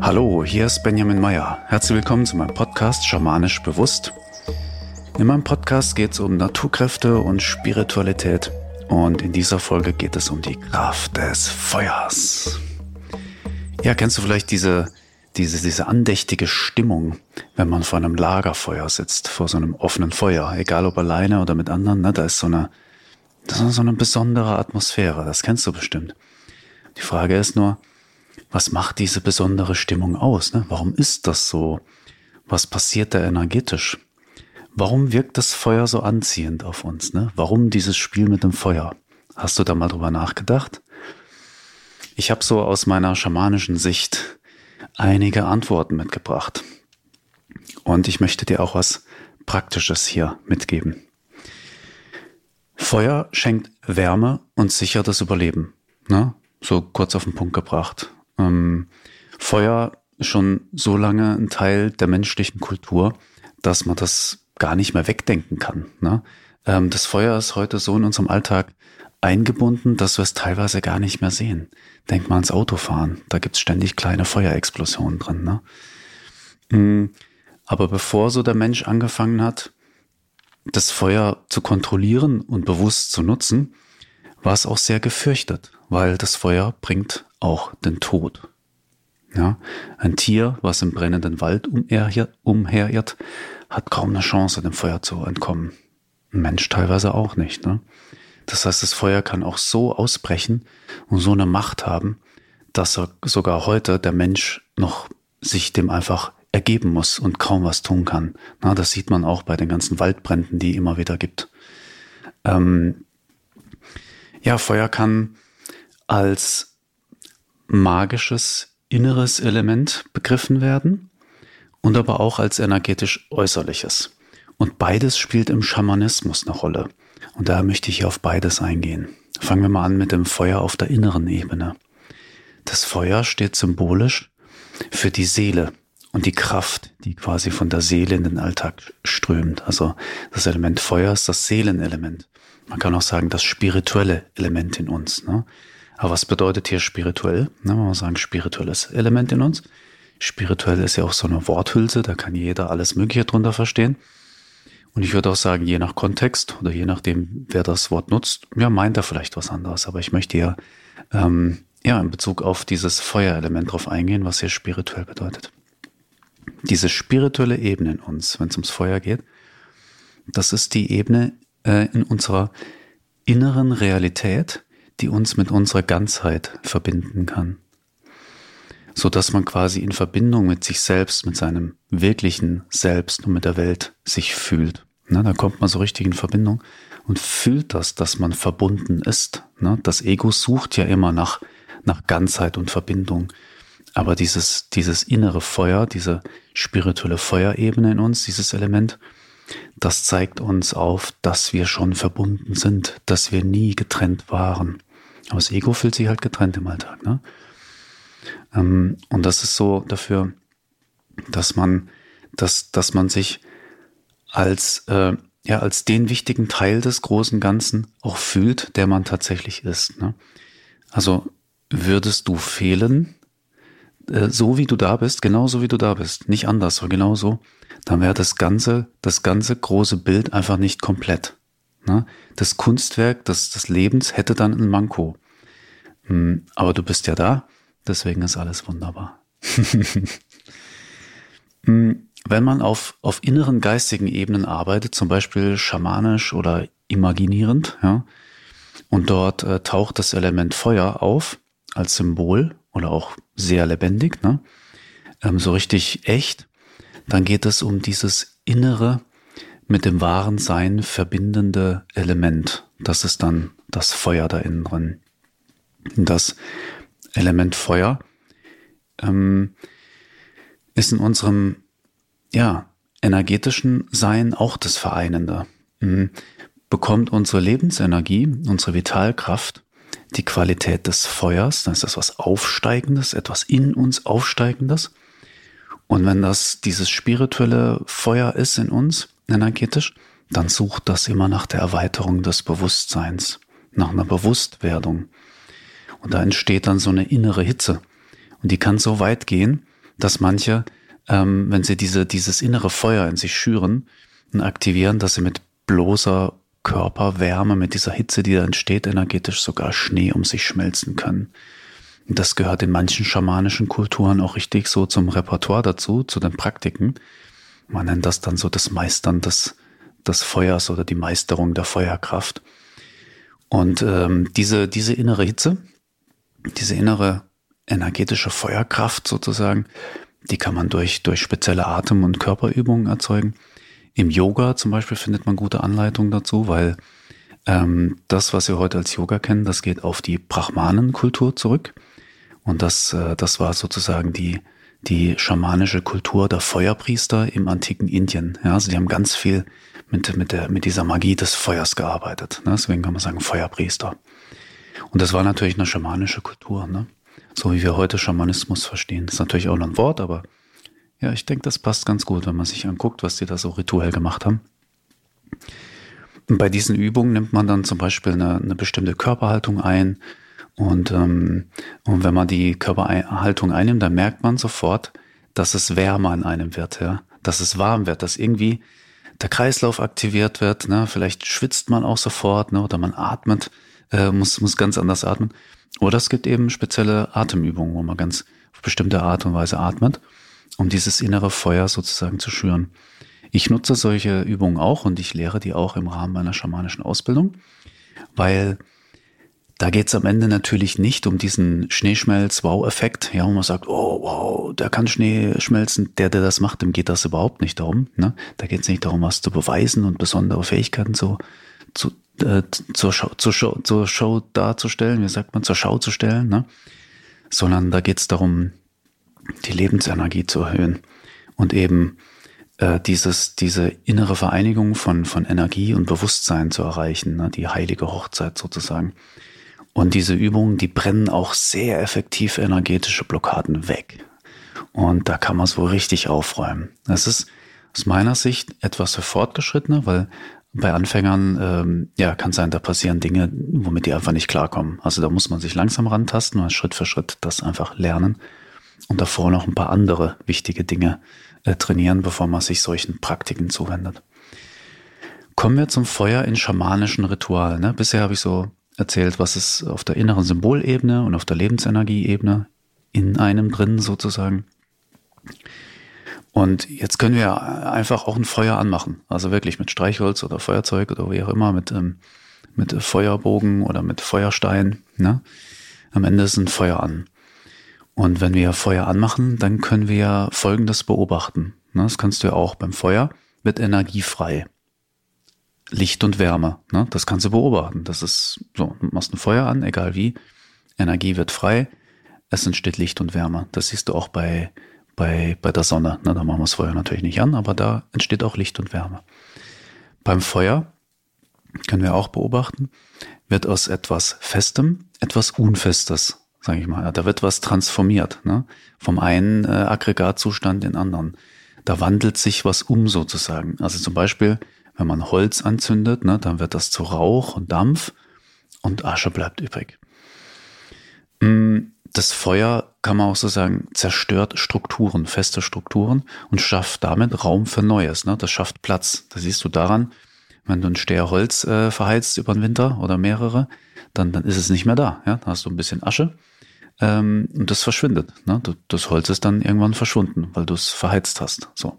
Hallo, hier ist Benjamin Meyer. Herzlich willkommen zu meinem Podcast Schamanisch Bewusst. In meinem Podcast geht es um Naturkräfte und Spiritualität und in dieser Folge geht es um die Kraft des Feuers. Ja, kennst du vielleicht diese, diese, diese andächtige Stimmung, wenn man vor einem Lagerfeuer sitzt, vor so einem offenen Feuer, egal ob alleine oder mit anderen, ne, da ist so eine, das ist so eine besondere Atmosphäre, das kennst du bestimmt. Die Frage ist nur, was macht diese besondere Stimmung aus? Ne? Warum ist das so? Was passiert da energetisch? Warum wirkt das Feuer so anziehend auf uns? Ne? Warum dieses Spiel mit dem Feuer? Hast du da mal drüber nachgedacht? Ich habe so aus meiner schamanischen Sicht einige Antworten mitgebracht. Und ich möchte dir auch was Praktisches hier mitgeben. Feuer schenkt Wärme und sichert das Überleben. Ne? So kurz auf den Punkt gebracht. Ähm, Feuer schon so lange ein Teil der menschlichen Kultur, dass man das gar nicht mehr wegdenken kann. Ne? Ähm, das Feuer ist heute so in unserem Alltag eingebunden, dass wir es teilweise gar nicht mehr sehen. Denk mal ans Autofahren, da gibt's ständig kleine Feuerexplosionen drin. Ne? Mm, aber bevor so der Mensch angefangen hat, das Feuer zu kontrollieren und bewusst zu nutzen, war es auch sehr gefürchtet, weil das Feuer bringt auch den Tod. Ja, ein Tier, was im brennenden Wald umherirrt, hat kaum eine Chance, dem Feuer zu entkommen. Ein Mensch teilweise auch nicht. Ne? Das heißt, das Feuer kann auch so ausbrechen und so eine Macht haben, dass sogar heute der Mensch noch sich dem einfach ergeben muss und kaum was tun kann. Na, das sieht man auch bei den ganzen Waldbränden, die immer wieder gibt. Ähm, ja, Feuer kann als magisches inneres Element begriffen werden und aber auch als energetisch äußerliches. Und beides spielt im Schamanismus eine Rolle. Und daher möchte ich hier auf beides eingehen. Fangen wir mal an mit dem Feuer auf der inneren Ebene. Das Feuer steht symbolisch für die Seele und die Kraft, die quasi von der Seele in den Alltag strömt. Also das Element Feuer ist das Seelenelement. Man kann auch sagen, das spirituelle Element in uns. Ne? Aber was bedeutet hier spirituell? Ne, man muss sagen, spirituelles Element in uns. Spirituell ist ja auch so eine Worthülse, da kann jeder alles Mögliche drunter verstehen. Und ich würde auch sagen, je nach Kontext oder je nachdem, wer das Wort nutzt, ja, meint er vielleicht was anderes. Aber ich möchte ja, ähm, ja in Bezug auf dieses Feuerelement drauf eingehen, was hier spirituell bedeutet. Diese spirituelle Ebene in uns, wenn es ums Feuer geht, das ist die Ebene äh, in unserer inneren Realität, die uns mit unserer Ganzheit verbinden kann so dass man quasi in Verbindung mit sich selbst, mit seinem wirklichen Selbst und mit der Welt sich fühlt. Na, da kommt man so richtig in Verbindung und fühlt das, dass man verbunden ist. Na, das Ego sucht ja immer nach, nach Ganzheit und Verbindung. Aber dieses, dieses innere Feuer, diese spirituelle Feuerebene in uns, dieses Element, das zeigt uns auf, dass wir schon verbunden sind, dass wir nie getrennt waren. Aber das Ego fühlt sich halt getrennt im Alltag. Ne? Ähm, und das ist so dafür, dass man, dass, dass man sich als, äh, ja, als den wichtigen Teil des großen Ganzen auch fühlt, der man tatsächlich ist. Ne? Also würdest du fehlen, so wie du da bist, genauso wie du da bist, nicht anders, aber genauso, dann wäre das ganze, das ganze große Bild einfach nicht komplett. Ne? Das Kunstwerk des, des Lebens hätte dann ein Manko. Hm, aber du bist ja da Deswegen ist alles wunderbar. Hm, wenn man auf, auf inneren geistigen Ebenen arbeitet, zum Beispiel schamanisch oder imaginierend, ja, und dort äh, taucht das Element Feuer auf als Symbol oder auch sehr lebendig, ne, ähm, so richtig echt, dann geht es um dieses innere, mit dem wahren Sein verbindende Element. Das ist dann das Feuer da innen drin. Das Element Feuer, ähm, ist in unserem, ja, energetischen Sein auch das Vereinende. Mhm. Bekommt unsere Lebensenergie, unsere Vitalkraft, die Qualität des Feuers, dann ist das was Aufsteigendes, etwas in uns Aufsteigendes. Und wenn das dieses spirituelle Feuer ist in uns, energetisch, dann sucht das immer nach der Erweiterung des Bewusstseins. nach einer Bewusstwerdung. Und da entsteht dann so eine innere Hitze. Und die kann so weit gehen, dass manche, ähm, wenn sie diese, dieses innere Feuer in sich schüren und aktivieren, dass sie mit bloßer Körperwärme, mit dieser Hitze, die da entsteht, energetisch sogar Schnee um sich schmelzen können. Und das gehört in manchen schamanischen Kulturen auch richtig so zum Repertoire dazu, zu den Praktiken. Man nennt das dann so das Meistern des, des Feuers oder die Meisterung der Feuerkraft. Und ähm, diese, diese innere Hitze, diese innere energetische Feuerkraft sozusagen, die kann man durch, durch spezielle Atem- und Körperübungen erzeugen. Im Yoga zum Beispiel findet man gute Anleitungen dazu, weil ähm, das, was wir heute als Yoga kennen, das geht auf die Brahmanenkultur zurück. Und das, äh, das war sozusagen die, die schamanische Kultur der Feuerpriester im antiken Indien. Ja, also die haben ganz viel mit, mit, der, mit dieser Magie des Feuers gearbeitet. Ne? Deswegen kann man sagen Feuerpriester. Und das war natürlich eine schamanische Kultur. Ne? so wie wir heute Schamanismus verstehen. Das ist natürlich auch noch ein Wort, aber ja, ich denke, das passt ganz gut, wenn man sich anguckt, was die da so rituell gemacht haben. Und bei diesen Übungen nimmt man dann zum Beispiel eine, eine bestimmte Körperhaltung ein. Und, ähm, und wenn man die Körperhaltung einnimmt, dann merkt man sofort, dass es wärmer in einem wird, ja, dass es warm wird, dass irgendwie der Kreislauf aktiviert wird. Ne? Vielleicht schwitzt man auch sofort ne? oder man atmet, äh, muss, muss ganz anders atmen. Oder es gibt eben spezielle Atemübungen, wo man ganz auf bestimmte Art und Weise atmet, um dieses innere Feuer sozusagen zu schüren. Ich nutze solche Übungen auch und ich lehre die auch im Rahmen meiner schamanischen Ausbildung, weil da geht es am Ende natürlich nicht um diesen Schneeschmelz-Wow-Effekt, ja, wo man sagt, oh wow, der kann Schnee schmelzen, der, der das macht, dem geht das überhaupt nicht darum. Ne? Da geht es nicht darum, was zu beweisen und besondere Fähigkeiten zu, zu, äh, zur, Show, zur, Show, zur Show darzustellen, wie sagt man, zur Schau zu stellen, ne? sondern da geht es darum, die Lebensenergie zu erhöhen und eben äh, dieses, diese innere Vereinigung von, von Energie und Bewusstsein zu erreichen, ne? die heilige Hochzeit sozusagen. Und diese Übungen, die brennen auch sehr effektiv energetische Blockaden weg. Und da kann man so richtig aufräumen. Das ist aus meiner Sicht etwas für Fortgeschrittene, weil bei Anfängern, ähm, ja, kann sein, da passieren Dinge, womit die einfach nicht klarkommen. Also da muss man sich langsam rantasten und Schritt für Schritt das einfach lernen und davor noch ein paar andere wichtige Dinge äh, trainieren, bevor man sich solchen Praktiken zuwendet. Kommen wir zum Feuer in schamanischen Ritualen. Ne? Bisher habe ich so erzählt, was es auf der inneren Symbolebene und auf der Lebensenergieebene in einem drin sozusagen und jetzt können wir einfach auch ein Feuer anmachen. Also wirklich mit Streichholz oder Feuerzeug oder wie auch immer, mit, ähm, mit Feuerbogen oder mit Feuerstein. Ne? Am Ende ist ein Feuer an. Und wenn wir Feuer anmachen, dann können wir Folgendes beobachten. Ne? Das kannst du ja auch. Beim Feuer wird Energie frei. Licht und Wärme. Ne? Das kannst du beobachten. Das ist so, du machst ein Feuer an, egal wie. Energie wird frei. Es entsteht Licht und Wärme. Das siehst du auch bei bei, bei der Sonne. Na, da machen wir das Feuer natürlich nicht an, aber da entsteht auch Licht und Wärme. Beim Feuer können wir auch beobachten, wird aus etwas Festem etwas Unfestes, sage ich mal. Da wird was transformiert, ne? vom einen äh, Aggregatzustand in den anderen. Da wandelt sich was um sozusagen. Also zum Beispiel, wenn man Holz anzündet, ne, dann wird das zu Rauch und Dampf und Asche bleibt übrig. Mm, das Feuer, kann man auch so sagen, zerstört Strukturen, feste Strukturen und schafft damit Raum für Neues. Ne? Das schafft Platz. Das siehst du daran, wenn du ein Steher Holz äh, verheizt über den Winter oder mehrere, dann, dann ist es nicht mehr da. Ja? Dann hast du ein bisschen Asche ähm, und das verschwindet. Ne? Das Holz ist dann irgendwann verschwunden, weil du es verheizt hast. So.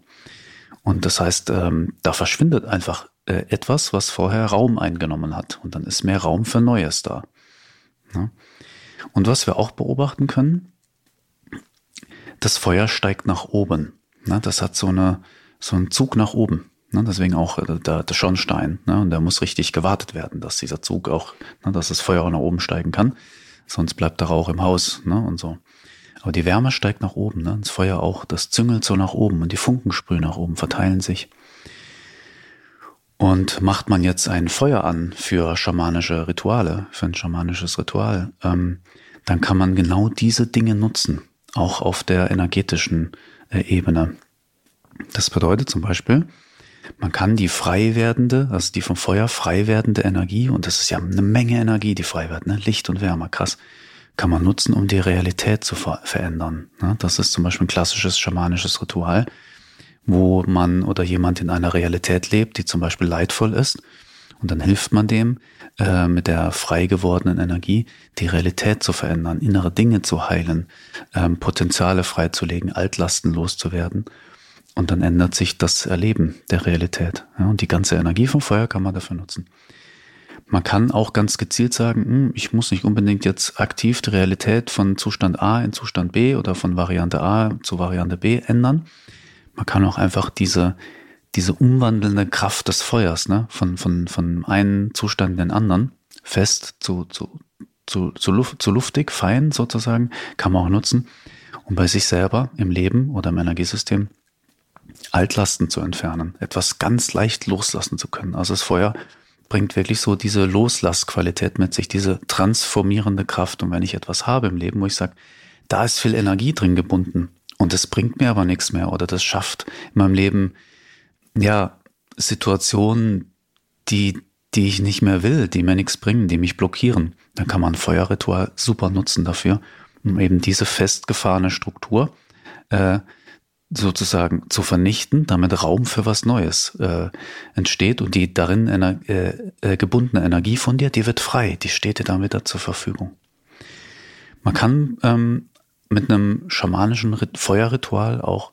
Und das heißt, ähm, da verschwindet einfach äh, etwas, was vorher Raum eingenommen hat. Und dann ist mehr Raum für Neues da. Ne? Und was wir auch beobachten können, das Feuer steigt nach oben. Ne? Das hat so, eine, so einen Zug nach oben. Ne? Deswegen auch äh, der, der Schornstein. Ne? Und der muss richtig gewartet werden, dass dieser Zug auch, ne, dass das Feuer auch nach oben steigen kann. Sonst bleibt der Rauch im Haus ne? und so. Aber die Wärme steigt nach oben, ne? das Feuer auch, das züngelt so nach oben und die Funken sprühen nach oben, verteilen sich. Und macht man jetzt ein Feuer an für schamanische Rituale, für ein schamanisches Ritual, ähm, dann kann man genau diese Dinge nutzen, auch auf der energetischen äh, Ebene. Das bedeutet zum Beispiel, Man kann die frei werdende, also die vom Feuer frei werdende Energie, und das ist ja eine Menge Energie, die frei wird, ne? Licht und Wärme, krass, kann man nutzen, um die Realität zu ver verändern. Ne? Das ist zum Beispiel ein klassisches schamanisches Ritual, wo man oder jemand in einer Realität lebt, die zum Beispiel leidvoll ist. Und dann hilft man dem, äh, mit der frei gewordenen Energie die Realität zu verändern, innere Dinge zu heilen, ähm, Potenziale freizulegen, Altlasten loszuwerden. Und dann ändert sich das Erleben der Realität. Ja, und die ganze Energie vom Feuer kann man dafür nutzen. Man kann auch ganz gezielt sagen, hm, ich muss nicht unbedingt jetzt aktiv die Realität von Zustand A in Zustand B oder von Variante A zu Variante B ändern. Man kann auch einfach diese, diese umwandelnde Kraft des Feuers, ne, von, von, von einem Zustand in den anderen, fest zu, zu, zu, zu, Luft, zu luftig, fein sozusagen, kann man auch nutzen, um bei sich selber im Leben oder im Energiesystem Altlasten zu entfernen, etwas ganz leicht loslassen zu können. Also das Feuer bringt wirklich so diese Loslassqualität mit sich, diese transformierende Kraft. Und wenn ich etwas habe im Leben, wo ich sage, da ist viel Energie drin gebunden und das bringt mir aber nichts mehr oder das schafft in meinem Leben, ja, Situationen, die, die ich nicht mehr will, die mir nichts bringen, die mich blockieren, dann kann man Feuerritual super nutzen dafür, um eben diese festgefahrene Struktur äh, sozusagen zu vernichten, damit Raum für was Neues äh, entsteht und die darin ener äh, äh, gebundene Energie von dir, die wird frei, die steht dir dann wieder zur Verfügung. Man kann ähm, mit einem schamanischen Rit Feuerritual auch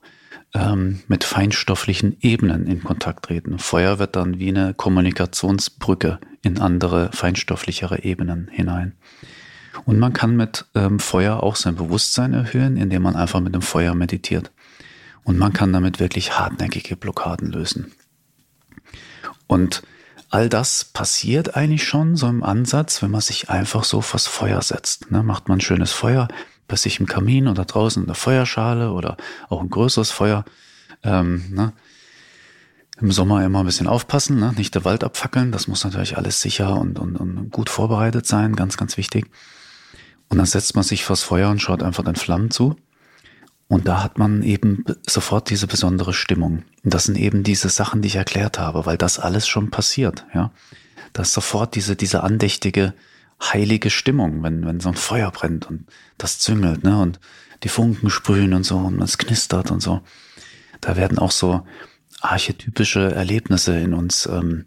ähm, mit feinstofflichen Ebenen in Kontakt treten. Feuer wird dann wie eine Kommunikationsbrücke in andere feinstofflichere Ebenen hinein. Und man kann mit ähm, Feuer auch sein Bewusstsein erhöhen, indem man einfach mit dem Feuer meditiert. Und man kann damit wirklich hartnäckige Blockaden lösen. Und all das passiert eigentlich schon so im Ansatz, wenn man sich einfach so vors Feuer setzt. Ne? Macht man ein schönes Feuer bei sich im Kamin oder draußen in der Feuerschale oder auch ein größeres Feuer. Ähm, ne? Im Sommer immer ein bisschen aufpassen, ne? nicht der Wald abfackeln. Das muss natürlich alles sicher und, und, und gut vorbereitet sein, ganz, ganz wichtig. Und dann setzt man sich vors Feuer und schaut einfach den Flammen zu. Und da hat man eben sofort diese besondere Stimmung. Und das sind eben diese Sachen, die ich erklärt habe, weil das alles schon passiert, ja. Da ist sofort diese, diese andächtige, heilige Stimmung, wenn, wenn so ein Feuer brennt und das züngelt, ne, und die Funken sprühen und so und es knistert und so. Da werden auch so archetypische Erlebnisse in uns ähm,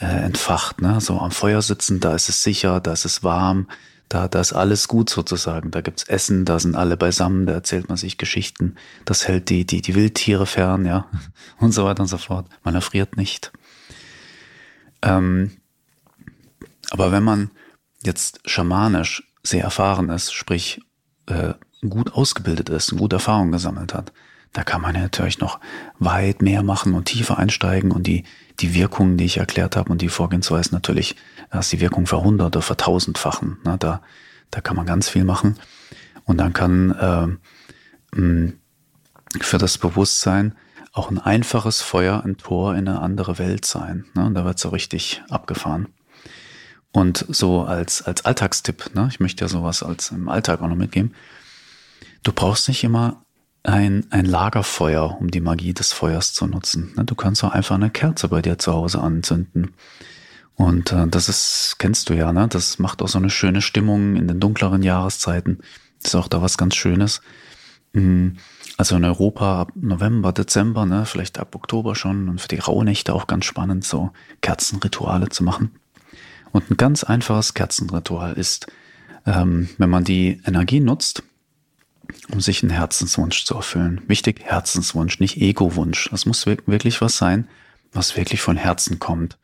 äh, entfacht, ne, so am Feuer sitzen, da ist es sicher, da ist es warm, da, da ist alles gut sozusagen. Da gibt's Essen, da sind alle beisammen, da erzählt man sich Geschichten. Das hält die, die, die Wildtiere fern, ja. Und so weiter und so fort. Man erfriert nicht. Ähm, aber wenn man jetzt schamanisch sehr erfahren ist, sprich äh, gut ausgebildet ist, gute Erfahrungen gesammelt hat, da kann man natürlich noch weit mehr machen und tiefer einsteigen und die, die Wirkungen, die ich erklärt habe und die Vorgehensweise natürlich, dass die Wirkung verhundert oder vertausendfachen. Ne? Da, da kann man ganz viel machen. Und dann kann äh, für das Bewusstsein auch ein einfaches Feuer ein Tor in eine andere Welt sein. Ne? Und da wird so richtig abgefahren. Und so als, als Alltagstipp, ne? ich möchte ja sowas als im Alltag auch noch mitgeben, du brauchst nicht immer ein, ein Lagerfeuer, um die Magie des Feuers zu nutzen. Ne, du kannst auch einfach eine Kerze bei dir zu Hause anzünden. Und äh, das ist, kennst du ja, ne? Das macht auch so eine schöne Stimmung in den dunkleren Jahreszeiten. ist auch da was ganz Schönes. Mhm. Also in Europa ab November, Dezember, ne, vielleicht ab Oktober schon und für die Rauhnächte auch ganz spannend, so Kerzenrituale zu machen. Und ein ganz einfaches Kerzenritual ist, ähm, wenn man die Energie nutzt, um sich einen Herzenswunsch zu erfüllen. Wichtig, Herzenswunsch, nicht Ego-Wunsch. Das muss wirklich was sein, was wirklich von Herzen kommt.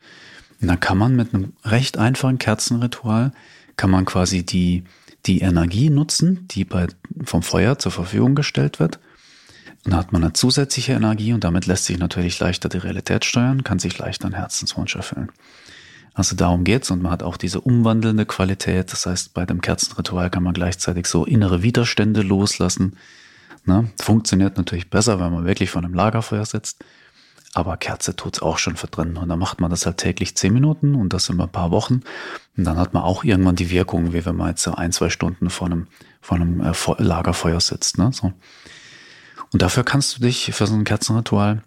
Und dann kann man mit einem recht einfachen Kerzenritual, kann man quasi die, die Energie nutzen, die bei, vom Feuer zur Verfügung gestellt wird. Und dann hat man eine zusätzliche Energie und damit lässt sich natürlich leichter die Realität steuern, kann sich leichter einen Herzenswunsch erfüllen. Also darum geht's und man hat auch diese umwandelnde Qualität. Das heißt, bei dem Kerzenritual kann man gleichzeitig so innere Widerstände loslassen. Ne? Funktioniert natürlich besser, wenn man wirklich vor einem Lagerfeuer sitzt. Aber Kerze tut's auch schon drin. Und dann macht man das halt täglich zehn Minuten und das immer ein paar Wochen. Und dann hat man auch irgendwann die Wirkung, wie wenn man jetzt so ein, zwei Stunden vor einem, vor einem äh, Lagerfeuer sitzt. Ne? So. Und dafür kannst du dich für so ein Kerzenritual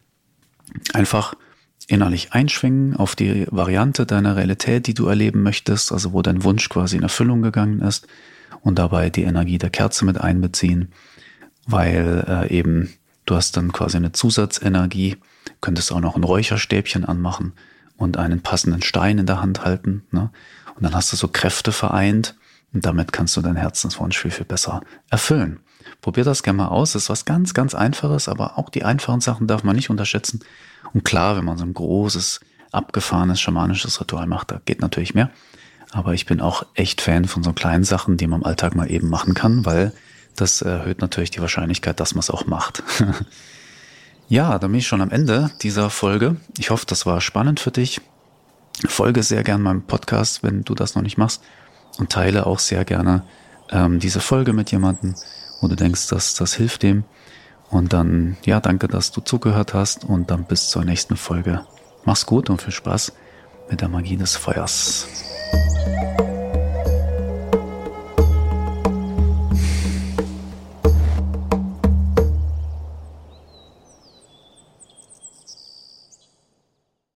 einfach innerlich einschwingen auf die Variante deiner Realität, die du erleben möchtest, also wo dein Wunsch quasi in Erfüllung gegangen ist und dabei die Energie der Kerze mit einbeziehen, weil äh, eben du hast dann quasi eine Zusatzenergie, könntest auch noch ein Räucherstäbchen anmachen und einen passenden Stein in der Hand halten. Ne? Und dann hast du so Kräfte vereint und damit kannst du deinen Herzenswunsch viel, viel besser erfüllen. Probier das gerne mal aus. Das ist was ganz, ganz Einfaches, aber auch die einfachen Sachen darf man nicht unterschätzen. Und klar, wenn man so ein großes, abgefahrenes, schamanisches Ritual macht, da geht natürlich mehr. Aber ich bin auch echt Fan von so kleinen Sachen, die man im Alltag mal eben machen kann, weil das erhöht natürlich die Wahrscheinlichkeit, dass man es auch macht. ja, dann bin ich schon am Ende dieser Folge. Ich hoffe, das war spannend für dich. Folge sehr gern meinem Podcast, wenn du das noch nicht machst. Und teile auch sehr gerne ähm, diese Folge mit jemandem, wo du denkst, dass das hilft dem. Und dann, ja, danke, dass du zugehört hast und dann bis zur nächsten Folge. Mach's gut und viel Spaß mit der Magie des Feuers.